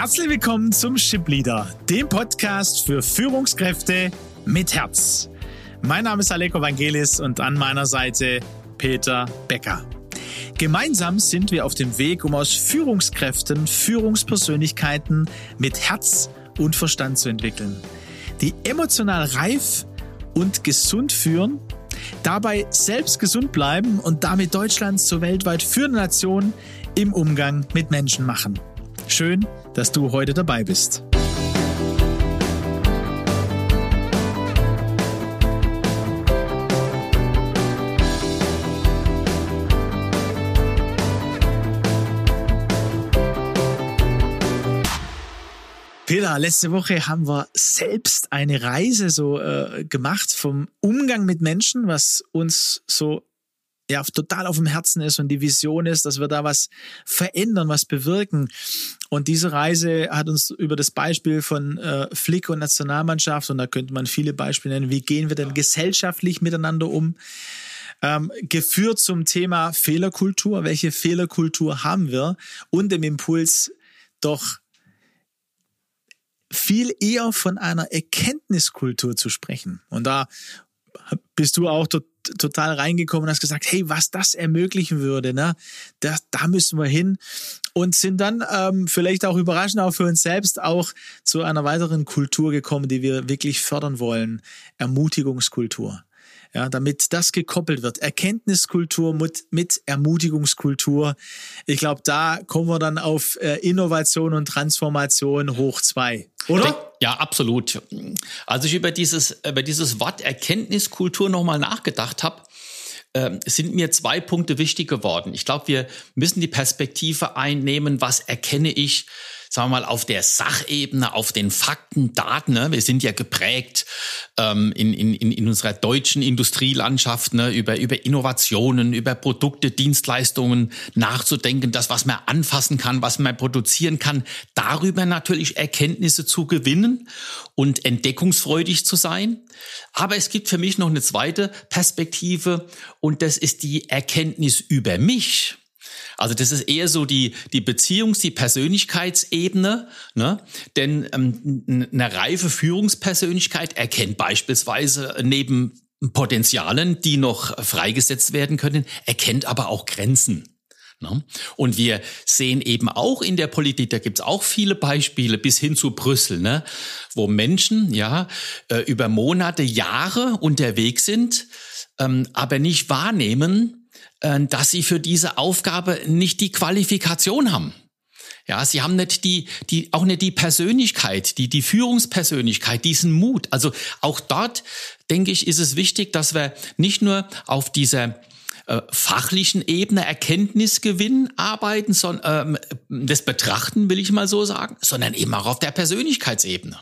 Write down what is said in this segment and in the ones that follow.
Herzlich willkommen zum Ship Leader, dem Podcast für Führungskräfte mit Herz. Mein Name ist Aleko Vangelis und an meiner Seite Peter Becker. Gemeinsam sind wir auf dem Weg, um aus Führungskräften Führungspersönlichkeiten mit Herz und Verstand zu entwickeln, die emotional reif und gesund führen, dabei selbst gesund bleiben und damit Deutschland zur weltweit führenden Nation im Umgang mit Menschen machen. Schön, dass du heute dabei bist. Peter, letzte Woche haben wir selbst eine Reise so äh, gemacht vom Umgang mit Menschen, was uns so ja total auf dem Herzen ist und die Vision ist, dass wir da was verändern, was bewirken. Und diese Reise hat uns über das Beispiel von äh, Flick und Nationalmannschaft, und da könnte man viele Beispiele nennen, wie gehen wir denn gesellschaftlich miteinander um, ähm, geführt zum Thema Fehlerkultur. Welche Fehlerkultur haben wir? Und dem Impuls, doch viel eher von einer Erkenntniskultur zu sprechen. Und da bist du auch total reingekommen und hast gesagt, hey, was das ermöglichen würde, ne? Da, da müssen wir hin. Und sind dann ähm, vielleicht auch überraschend auch für uns selbst auch zu einer weiteren Kultur gekommen, die wir wirklich fördern wollen. Ermutigungskultur. Ja, damit das gekoppelt wird. Erkenntniskultur mit, mit Ermutigungskultur. Ich glaube, da kommen wir dann auf äh, Innovation und Transformation hoch zwei. Oder? Ja, absolut. Als ich über dieses, über dieses Wort Erkenntniskultur nochmal nachgedacht habe, äh, sind mir zwei Punkte wichtig geworden. Ich glaube, wir müssen die Perspektive einnehmen, was erkenne ich sagen wir mal, auf der Sachebene, auf den Fakten, Daten. Ne? Wir sind ja geprägt ähm, in, in, in unserer deutschen Industrielandschaft ne? über, über Innovationen, über Produkte, Dienstleistungen nachzudenken, das, was man anfassen kann, was man produzieren kann, darüber natürlich Erkenntnisse zu gewinnen und entdeckungsfreudig zu sein. Aber es gibt für mich noch eine zweite Perspektive und das ist die Erkenntnis über mich. Also das ist eher so die, die Beziehungs-, die Persönlichkeitsebene. Ne? Denn ähm, eine reife Führungspersönlichkeit erkennt beispielsweise neben Potenzialen, die noch freigesetzt werden können, erkennt aber auch Grenzen. Ne? Und wir sehen eben auch in der Politik, da gibt es auch viele Beispiele bis hin zu Brüssel, ne? wo Menschen ja äh, über Monate, Jahre unterwegs sind, ähm, aber nicht wahrnehmen, dass sie für diese Aufgabe nicht die Qualifikation haben. Ja, sie haben nicht die, die, auch nicht die Persönlichkeit, die, die Führungspersönlichkeit, diesen Mut. Also auch dort, denke ich, ist es wichtig, dass wir nicht nur auf dieser äh, fachlichen Ebene Erkenntnisgewinn arbeiten, sondern ähm, das Betrachten, will ich mal so sagen, sondern eben auch auf der Persönlichkeitsebene.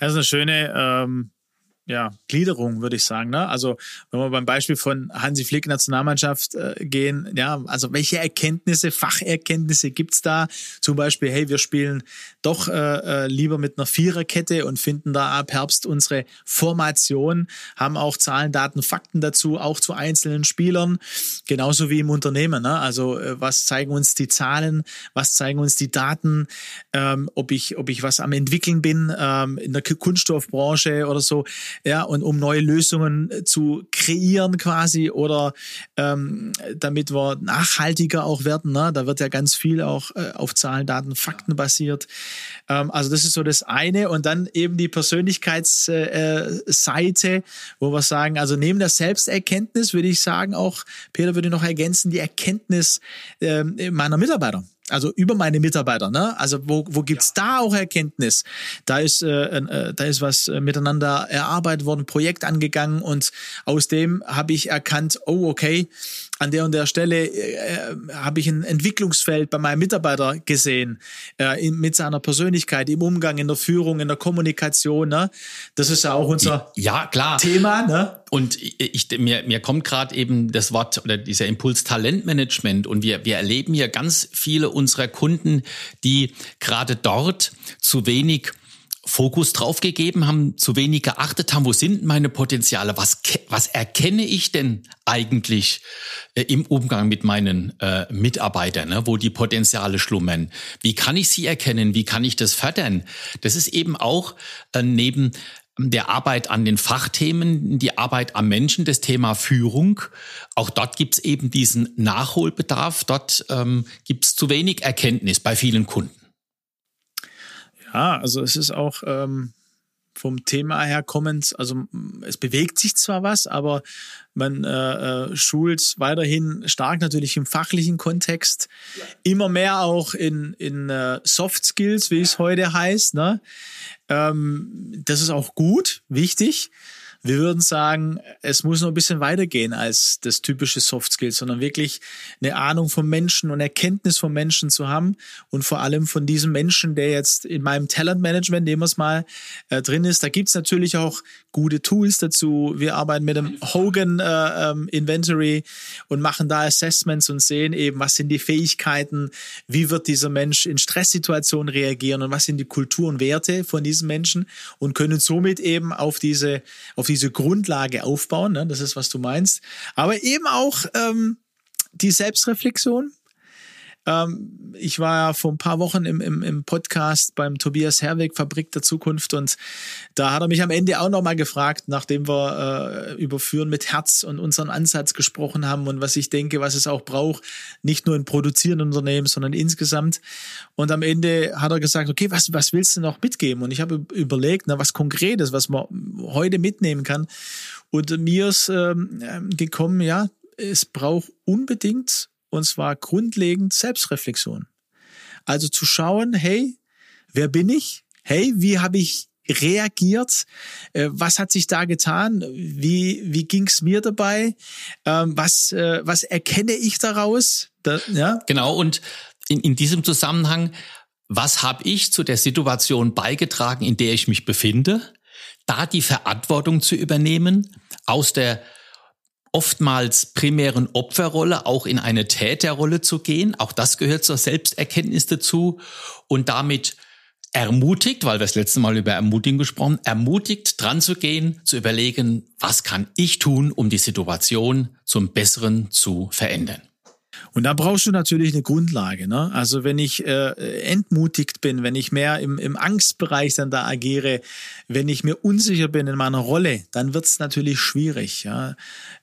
Das ist eine schöne ähm, ja, Gliederung, würde ich sagen. Ne? Also wenn wir beim Beispiel von Hansi Flick Nationalmannschaft äh, gehen, ja, also welche Erkenntnisse, Facherkenntnisse gibt's da? Zum Beispiel, hey, wir spielen doch äh, äh, lieber mit einer Viererkette und finden da ab Herbst unsere Formation, haben auch Zahlen, Daten, Fakten dazu, auch zu einzelnen Spielern, genauso wie im Unternehmen. Ne? Also äh, was zeigen uns die Zahlen, was zeigen uns die Daten, ähm, ob ich, ob ich was am entwickeln bin ähm, in der Kunststoffbranche oder so ja, und um neue Lösungen äh, zu kreieren quasi oder ähm, damit wir nachhaltiger auch werden. Ne? Da wird ja ganz viel auch äh, auf Zahlen, Daten, Fakten basiert. Ähm, also das ist so das eine und dann eben die Persönlichkeitsseite, äh, wo wir sagen, also neben der Selbsterkenntnis würde ich sagen auch, Peter würde noch ergänzen, die Erkenntnis äh, meiner Mitarbeiter also über meine Mitarbeiter. Ne? Also wo, wo gibt's ja. da auch Erkenntnis? Da ist, äh, äh, da ist was äh, miteinander erarbeitet worden, Projekt angegangen und aus dem habe ich erkannt, oh okay, an der und der Stelle äh, habe ich ein Entwicklungsfeld bei meinem Mitarbeiter gesehen, äh, in, mit seiner Persönlichkeit, im Umgang, in der Führung, in der Kommunikation. Ne? Das ist ja auch unser ja, klar. Thema. Ne? Und ich, mir, mir kommt gerade eben das Wort oder dieser Impuls Talentmanagement und wir, wir erleben hier ganz viele unserer Kunden, die gerade dort zu wenig Fokus drauf gegeben, haben zu wenig geachtet, haben, wo sind meine Potenziale, was, was erkenne ich denn eigentlich äh, im Umgang mit meinen äh, Mitarbeitern, ne, wo die Potenziale schlummern? Wie kann ich sie erkennen? Wie kann ich das fördern? Das ist eben auch äh, neben der Arbeit an den Fachthemen, die Arbeit am Menschen, das Thema Führung. Auch dort gibt es eben diesen Nachholbedarf. Dort ähm, gibt es zu wenig Erkenntnis bei vielen Kunden. Ja, also es ist auch ähm, vom Thema her kommend, also es bewegt sich zwar was, aber man äh, äh, schult weiterhin stark natürlich im fachlichen Kontext, ja. immer mehr auch in, in äh, Soft Skills, wie es heute heißt. Ne? Ähm, das ist auch gut, wichtig. Wir würden sagen, es muss noch ein bisschen weitergehen als das typische Soft Skills, sondern wirklich eine Ahnung vom Menschen und Erkenntnis vom Menschen zu haben und vor allem von diesem Menschen, der jetzt in meinem Talentmanagement, nehmen wir es mal, äh, drin ist. Da gibt's natürlich auch gute Tools dazu. Wir arbeiten mit dem Hogan äh, ähm, Inventory und machen da Assessments und sehen eben, was sind die Fähigkeiten, wie wird dieser Mensch in Stresssituationen reagieren und was sind die Kultur und Werte von diesem Menschen und können somit eben auf diese, auf diese Grundlage aufbauen. Ne? Das ist, was du meinst. Aber eben auch ähm, die Selbstreflexion, ähm, ich war ja vor ein paar Wochen im, im, im Podcast beim Tobias Herweg, Fabrik der Zukunft, und da hat er mich am Ende auch nochmal gefragt, nachdem wir äh, über Führen mit Herz und unseren Ansatz gesprochen haben und was ich denke, was es auch braucht, nicht nur in produzierenden Unternehmen, sondern insgesamt. Und am Ende hat er gesagt, okay, was, was willst du noch mitgeben? Und ich habe überlegt, na, was Konkretes, was man heute mitnehmen kann. Und mir ist ähm, gekommen, ja, es braucht unbedingt und zwar grundlegend Selbstreflexion. Also zu schauen, hey, wer bin ich? Hey, wie habe ich reagiert? Äh, was hat sich da getan? Wie, wie ging es mir dabei? Ähm, was, äh, was erkenne ich daraus? Da, ja? Genau, und in, in diesem Zusammenhang, was habe ich zu der Situation beigetragen, in der ich mich befinde? Da die Verantwortung zu übernehmen, aus der oftmals primären Opferrolle auch in eine Täterrolle zu gehen. Auch das gehört zur Selbsterkenntnis dazu und damit ermutigt, weil wir das letzte Mal über Ermutigen gesprochen, ermutigt dran zu gehen, zu überlegen, was kann ich tun, um die Situation zum Besseren zu verändern. Und da brauchst du natürlich eine Grundlage. Ne? Also wenn ich äh, entmutigt bin, wenn ich mehr im, im Angstbereich dann da agiere, wenn ich mir unsicher bin in meiner Rolle, dann wird es natürlich schwierig. Ja?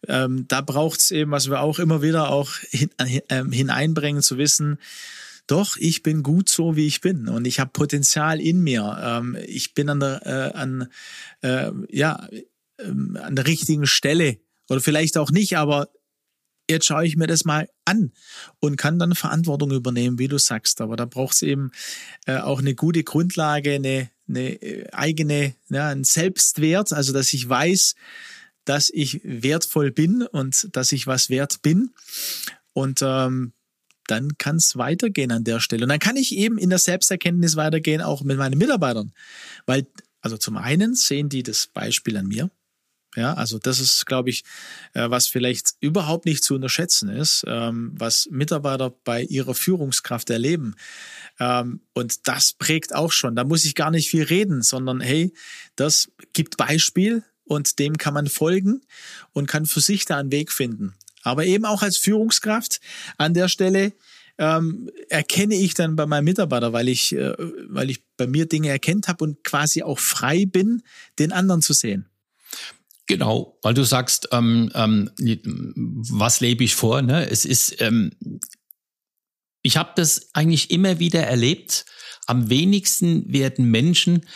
Ähm, da braucht es eben, was wir auch immer wieder auch hin, äh, hineinbringen, zu wissen, doch, ich bin gut so, wie ich bin und ich habe Potenzial in mir. Ähm, ich bin an der, äh, an, äh, ja, ähm, an der richtigen Stelle oder vielleicht auch nicht, aber jetzt schaue ich mir das mal an und kann dann Verantwortung übernehmen, wie du sagst. Aber da braucht es eben äh, auch eine gute Grundlage, eine, eine äh, eigene, ja, ein Selbstwert, also dass ich weiß, dass ich wertvoll bin und dass ich was wert bin. Und ähm, dann kann es weitergehen an der Stelle. Und dann kann ich eben in der Selbsterkenntnis weitergehen, auch mit meinen Mitarbeitern. Weil, also zum einen sehen die das Beispiel an mir ja, also das ist, glaube ich, äh, was vielleicht überhaupt nicht zu unterschätzen ist, ähm, was Mitarbeiter bei ihrer Führungskraft erleben. Ähm, und das prägt auch schon. Da muss ich gar nicht viel reden, sondern hey, das gibt Beispiel und dem kann man folgen und kann für sich da einen Weg finden. Aber eben auch als Führungskraft an der Stelle ähm, erkenne ich dann bei meinem Mitarbeiter, weil ich, äh, weil ich bei mir Dinge erkennt habe und quasi auch frei bin, den anderen zu sehen. Genau, weil du sagst, ähm, ähm, was lebe ich vor? Ne? Es ist, ähm, ich habe das eigentlich immer wieder erlebt. Am wenigsten werden Menschen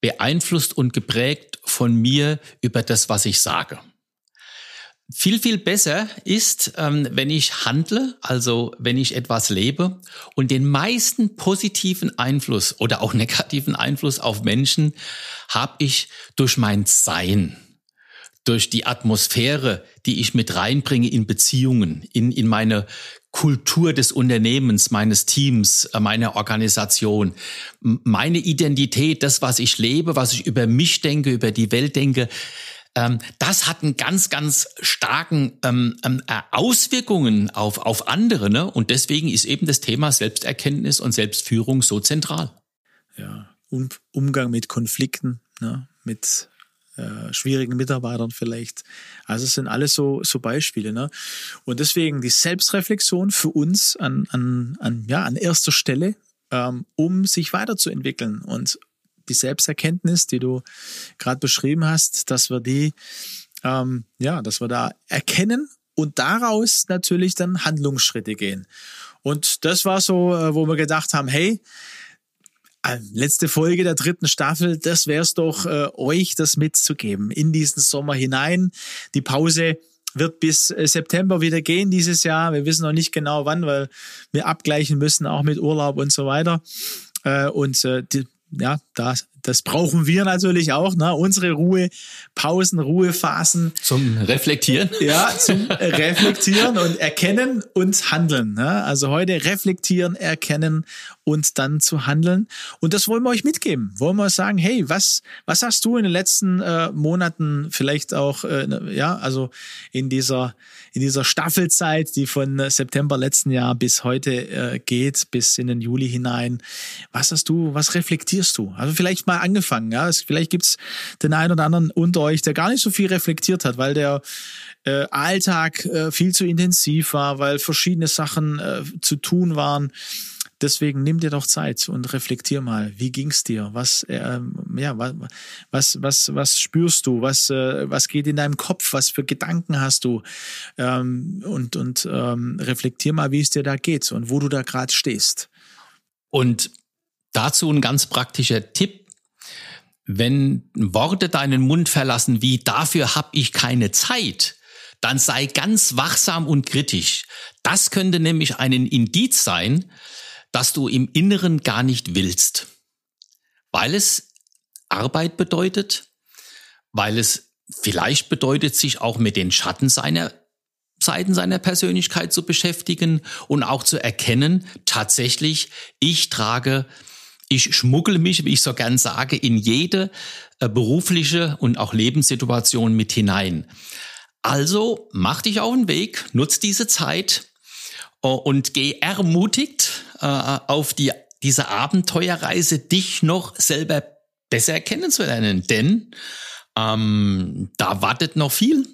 beeinflusst und geprägt von mir über das, was ich sage. Viel, viel besser ist, ähm, wenn ich handle, also wenn ich etwas lebe und den meisten positiven Einfluss oder auch negativen Einfluss auf Menschen habe ich durch mein Sein durch die Atmosphäre, die ich mit reinbringe in Beziehungen, in, in meine Kultur des Unternehmens, meines Teams, äh, meiner Organisation, meine Identität, das, was ich lebe, was ich über mich denke, über die Welt denke, ähm, das hat einen ganz, ganz starken ähm, ähm äh, Auswirkungen auf, auf andere. Ne? Und deswegen ist eben das Thema Selbsterkenntnis und Selbstführung so zentral. Ja, um, Umgang mit Konflikten, ne? mit äh, schwierigen Mitarbeitern vielleicht. Also es sind alles so, so Beispiele. Ne? Und deswegen die Selbstreflexion für uns an, an, an, ja, an erster Stelle, ähm, um sich weiterzuentwickeln. Und die Selbsterkenntnis, die du gerade beschrieben hast, dass wir die, ähm, ja, dass wir da erkennen und daraus natürlich dann Handlungsschritte gehen. Und das war so, äh, wo wir gedacht haben, hey, letzte Folge der dritten Staffel, das wäre es doch, äh, euch das mitzugeben in diesen Sommer hinein. Die Pause wird bis äh, September wieder gehen dieses Jahr. Wir wissen noch nicht genau wann, weil wir abgleichen müssen, auch mit Urlaub und so weiter. Äh, und äh, die, ja, das, das brauchen wir natürlich auch, ne? unsere Ruhe, Pausen, Ruhephasen. Zum Reflektieren. Ja, zum Reflektieren und Erkennen und Handeln. Ne? Also heute reflektieren, erkennen und dann zu handeln. Und das wollen wir euch mitgeben. Wollen wir sagen, hey, was, was hast du in den letzten äh, Monaten vielleicht auch, äh, ja, also in dieser, in dieser Staffelzeit, die von September letzten Jahr bis heute äh, geht, bis in den Juli hinein. Was hast du, was reflektierst du? Also vielleicht mal angefangen, ja. vielleicht gibt's den einen oder anderen unter euch, der gar nicht so viel reflektiert hat, weil der äh, Alltag äh, viel zu intensiv war, weil verschiedene Sachen äh, zu tun waren. Deswegen nimm dir doch Zeit und reflektier mal, wie ging's dir? Was, äh, ja, was, was, was, was spürst du? Was, äh, was geht in deinem Kopf? Was für Gedanken hast du? Ähm, und und ähm, reflektier mal, wie es dir da geht und wo du da gerade stehst. Und dazu ein ganz praktischer Tipp. Wenn Worte deinen Mund verlassen wie dafür habe ich keine Zeit, dann sei ganz wachsam und kritisch. Das könnte nämlich einen Indiz sein, dass du im Inneren gar nicht willst, weil es Arbeit bedeutet, weil es vielleicht bedeutet, sich auch mit den Schatten seiner Seiten seiner Persönlichkeit zu beschäftigen und auch zu erkennen, tatsächlich, ich trage, ich schmuggle mich, wie ich so gern sage, in jede äh, berufliche und auch Lebenssituation mit hinein. Also mach dich auf den Weg, nutz diese Zeit äh, und geh ermutigt äh, auf die, diese Abenteuerreise, dich noch selber besser kennenzulernen. Denn ähm, da wartet noch viel.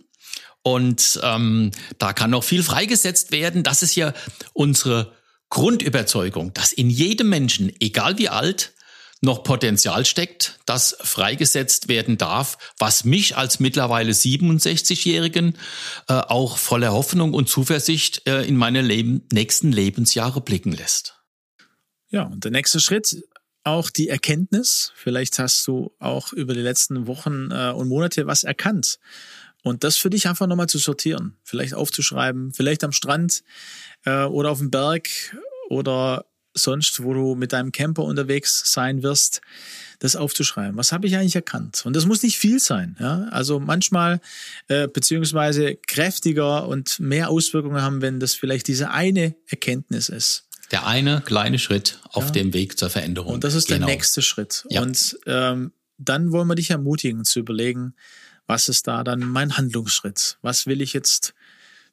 Und ähm, da kann noch viel freigesetzt werden. Das ist ja unsere Grundüberzeugung, dass in jedem Menschen, egal wie alt, noch Potenzial steckt, das freigesetzt werden darf, was mich als mittlerweile 67-Jährigen äh, auch voller Hoffnung und Zuversicht äh, in meine Leben, nächsten Lebensjahre blicken lässt. Ja, und der nächste Schritt, auch die Erkenntnis. Vielleicht hast du auch über die letzten Wochen äh, und Monate was erkannt. Und das für dich einfach nochmal zu sortieren, vielleicht aufzuschreiben, vielleicht am Strand äh, oder auf dem Berg oder sonst, wo du mit deinem Camper unterwegs sein wirst, das aufzuschreiben. Was habe ich eigentlich erkannt? Und das muss nicht viel sein. Ja? Also manchmal äh, beziehungsweise kräftiger und mehr Auswirkungen haben, wenn das vielleicht diese eine Erkenntnis ist. Der eine kleine Schritt auf ja. dem Weg zur Veränderung. Und das ist genau. der nächste Schritt. Ja. Und ähm, dann wollen wir dich ermutigen zu überlegen, was ist da dann mein Handlungsschritt? Was will ich jetzt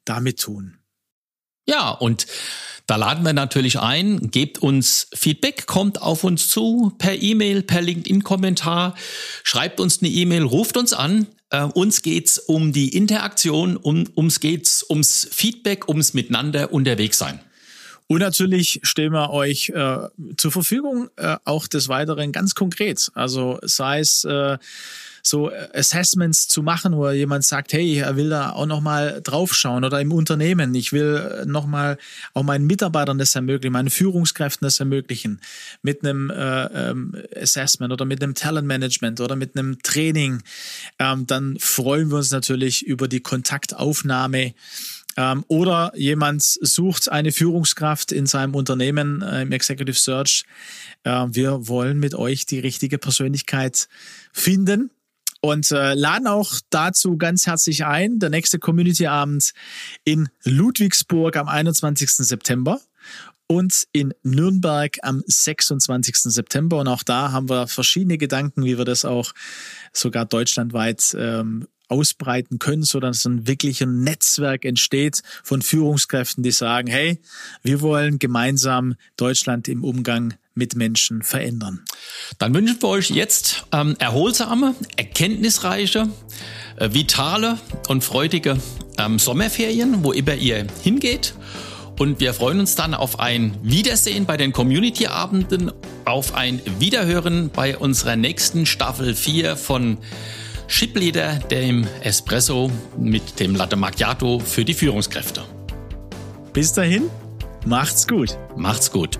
damit tun? Ja, und da laden wir natürlich ein, gebt uns Feedback, kommt auf uns zu per E-Mail, per LinkedIn-Kommentar, schreibt uns eine E-Mail, ruft uns an. Äh, uns geht's um die Interaktion, um, uns geht's ums Feedback, ums Miteinander unterwegs sein. Und natürlich stellen wir euch äh, zur Verfügung, äh, auch des Weiteren ganz konkret. Also sei es äh, so Assessments zu machen, wo jemand sagt, hey, er will da auch nochmal draufschauen oder im Unternehmen, ich will nochmal auch meinen Mitarbeitern das ermöglichen, meinen Führungskräften das ermöglichen, mit einem äh, ähm, Assessment oder mit einem Talentmanagement oder mit einem Training, ähm, dann freuen wir uns natürlich über die Kontaktaufnahme ähm, oder jemand sucht eine Führungskraft in seinem Unternehmen äh, im Executive Search. Äh, wir wollen mit euch die richtige Persönlichkeit finden und äh, laden auch dazu ganz herzlich ein. Der nächste Community-Abend in Ludwigsburg am 21. September und in Nürnberg am 26. September. Und auch da haben wir verschiedene Gedanken, wie wir das auch sogar deutschlandweit ähm, ausbreiten können, sodass ein wirkliches Netzwerk entsteht von Führungskräften, die sagen, hey, wir wollen gemeinsam Deutschland im Umgang mit Menschen verändern. Dann wünschen wir euch jetzt ähm, erholsame, erkenntnisreiche, äh, vitale und freudige ähm, Sommerferien, wo immer ihr hingeht. Und wir freuen uns dann auf ein Wiedersehen bei den Community-Abenden, auf ein Wiederhören bei unserer nächsten Staffel 4 von Shipleader, dem Espresso mit dem Latte Macchiato für die Führungskräfte. Bis dahin, macht's gut. Macht's gut.